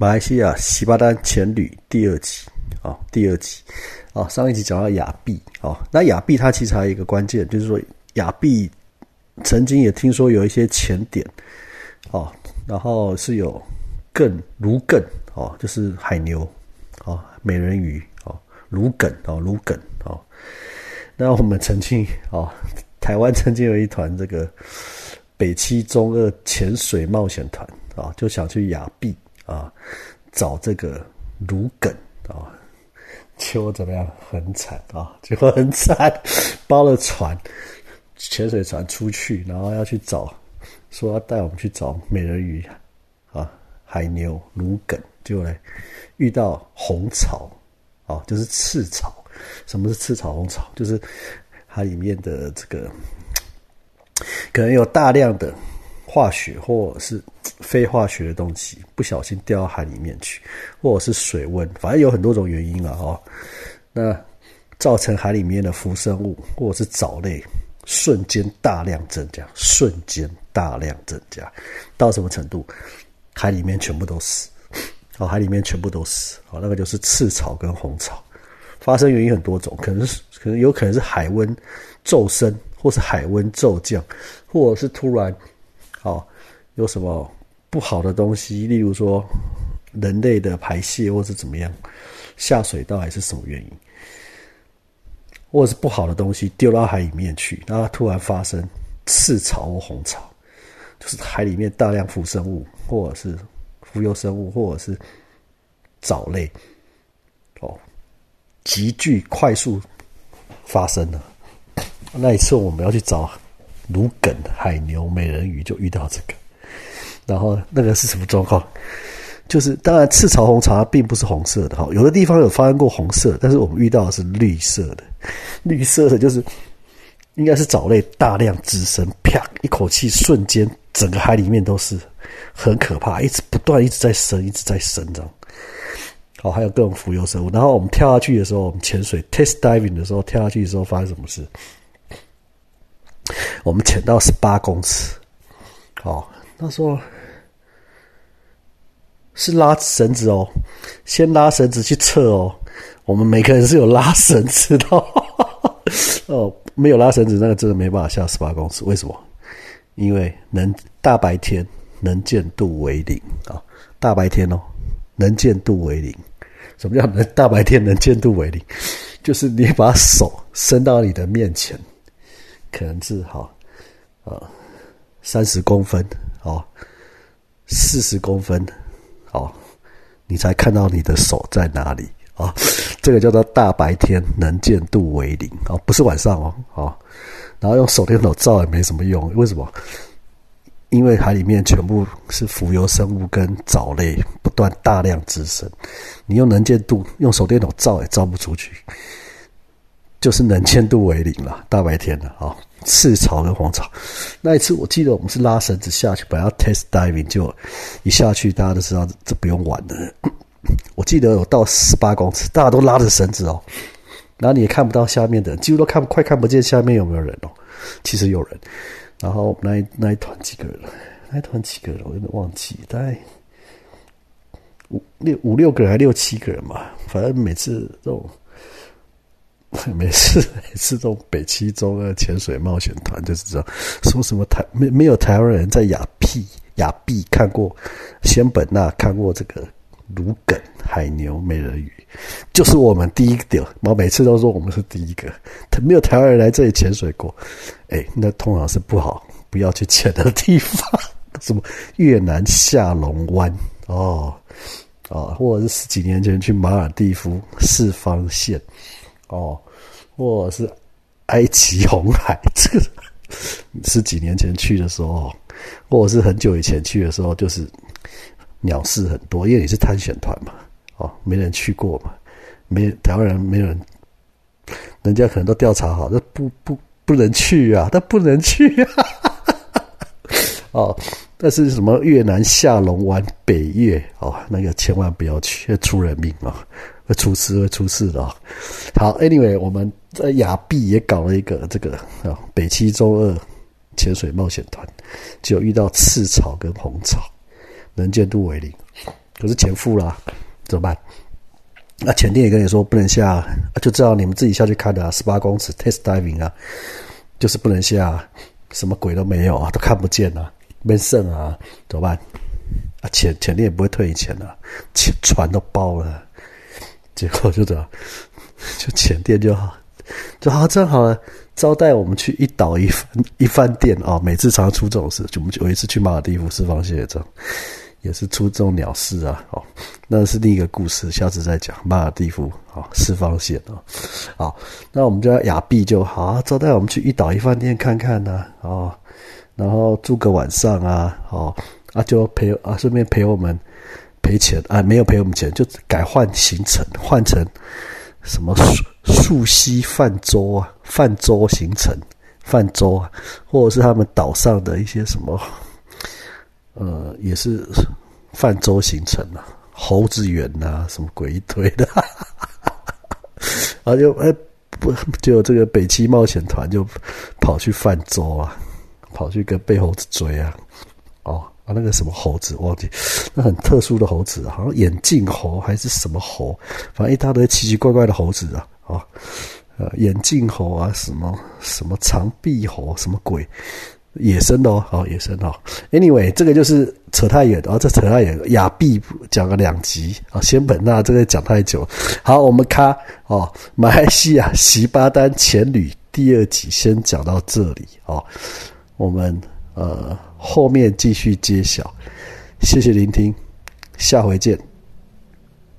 马来西亚西巴丹前旅第二集啊，第二集。啊，上一集讲到亚庇啊，那亚庇它其实还有一个关键，就是说亚庇曾经也听说有一些潜点哦，然后是有更芦艮哦，就是海牛哦，美人鱼哦，芦梗哦，芦梗哦，那我们曾经哦，台湾曾经有一团这个北七中二潜水冒险团啊，就想去亚庇啊找这个芦艮啊，结果怎么样？很惨啊，结果很惨，包了船。潜水船出去，然后要去找，说要带我们去找美人鱼啊、海牛、芦梗，结果遇到红草啊，就是赤草。什么是赤草红草？就是它里面的这个可能有大量的化学或是非化学的东西，不小心掉到海里面去，或者是水温，反正有很多种原因了哦。那造成海里面的浮生物或者是藻类。瞬间大量增加，瞬间大量增加，到什么程度？海里面全部都死，哦，海里面全部都死，哦，那个就是赤潮跟红潮。发生原因很多种，可能是可能有可能是海温骤升，或是海温骤降，或者是突然，哦，有什么不好的东西，例如说人类的排泄，或是怎么样下水道，还是什么原因？或者是不好的东西丢到海里面去，然后突然发生赤潮或红潮，就是海里面大量浮生物，或者是浮游生物，或者是藻类，哦，急剧快速发生了。那一次我们要去找芦梗、海牛、美人鱼，就遇到这个。然后那个是什么状况？就是当然，赤潮红潮并不是红色的哈，有的地方有发生过红色，但是我们遇到的是绿色的。绿色的就是应该是藻类大量滋生，啪一口气瞬间整个海里面都是很可怕，一直不断一直在生，一直在生这样。好，还有各种浮游生物。然后我们跳下去的时候，我们潜水 test diving 的时候跳下去的时候发生什么事？我们潜到十八公尺，好，那时候。是拉绳子哦，先拉绳子去测哦。我们每个人是有拉绳子的哦，没有拉绳子，那个真的没办法下十八公尺。为什么？因为能大白天能见度为零啊，大白天哦，能见度为零。什么叫能大白天能见度为零？就是你把手伸到你的面前，可能是好啊，三十公分哦，四十公分。哦，你才看到你的手在哪里啊？这个叫做大白天能见度为零哦，不是晚上哦。哦，然后用手电筒照也没什么用，为什么？因为海里面全部是浮游生物跟藻类不断大量滋生，你用能见度用手电筒照也照不出去，就是能见度为零了。大白天的啊。赤潮跟黄潮，那一次我记得我们是拉绳子下去，本来要 test diving，就一下去大家都知道这不用玩的。我记得有到十八公尺，大家都拉着绳子哦，然后你也看不到下面的，几乎都看快看不见下面有没有人哦。其实有人，然后那一那一团几个人，那一团几个人我有点忘记，大概五六五六个人还六七个人嘛，反正每次这种。每次每次都北七中的潜水冒险团就是这样，说什么台没没有台湾人在亚庇亚庇看过仙本那看过这个芦梗海牛美人鱼，就是我们第一个，我每次都说我们是第一个，没有台湾人来这里潜水过，哎，那通常是不好不要去潜的地方，什么越南下龙湾哦啊，或者是十几年前去马尔蒂夫四方线。哦，或者是埃及红海，这个是几年前去的时候，或者是很久以前去的时候，就是鸟事很多，因为你是探险团嘛，哦，没人去过嘛，没台湾人没人，人家可能都调查好，那不不不能去啊，那不能去啊，哦，但是什么越南下龙湾、北越哦，那个千万不要去，出人命啊。会出事，会出事的。好，Anyway，我们在亚庇也搞了一个这个啊，北七周二潜水冒险团，就遇到赤潮跟红潮，能见度为零。可是钱付了，怎么办？那前店也跟你说不能下，就知道你们自己下去看的啊，十八公尺 test diving 啊，就是不能下，什么鬼都没有啊，都看不见啊，没剩啊，怎么办？啊，钱前店也不会退你钱的，船都包了，结果就这样，就前店就好，就好正好招待我们去一岛一饭一饭店啊，每次常常出这种事，就我们有一次去马尔地夫释放蟹这样。也是出这种鸟事啊，哦，那是另一个故事，下次再讲。马尔蒂夫啊，四方线啊，好，那我们就要亚庇就好，招待我们去一岛一饭店看看呢，哦，然后住个晚上啊，哦，啊就陪啊顺便陪我们赔钱啊，没有赔我们钱，就改换行程，换成什么素素西泛舟啊，泛舟行程，泛舟啊，或者是他们岛上的一些什么。呃，也是泛舟行程啊，猴子园呐，什么鬼一堆的，啊就哎不就这个北七冒险团就跑去泛舟啊，跑去跟背猴子追啊，哦啊那个什么猴子忘记，那很特殊的猴子，好像眼镜猴还是什么猴，反正一大堆奇奇怪怪的猴子啊，啊呃眼镜猴啊，什么什么长臂猴，什么鬼。野生的哦，好野生哦。Anyway，这个就是扯太远哦，这扯太远。亚庇讲了两集啊，仙本那这个讲太久。好，我们看哦，马来西亚席巴丹前旅第二集先讲到这里哦。我们呃后面继续揭晓。谢谢聆听，下回见。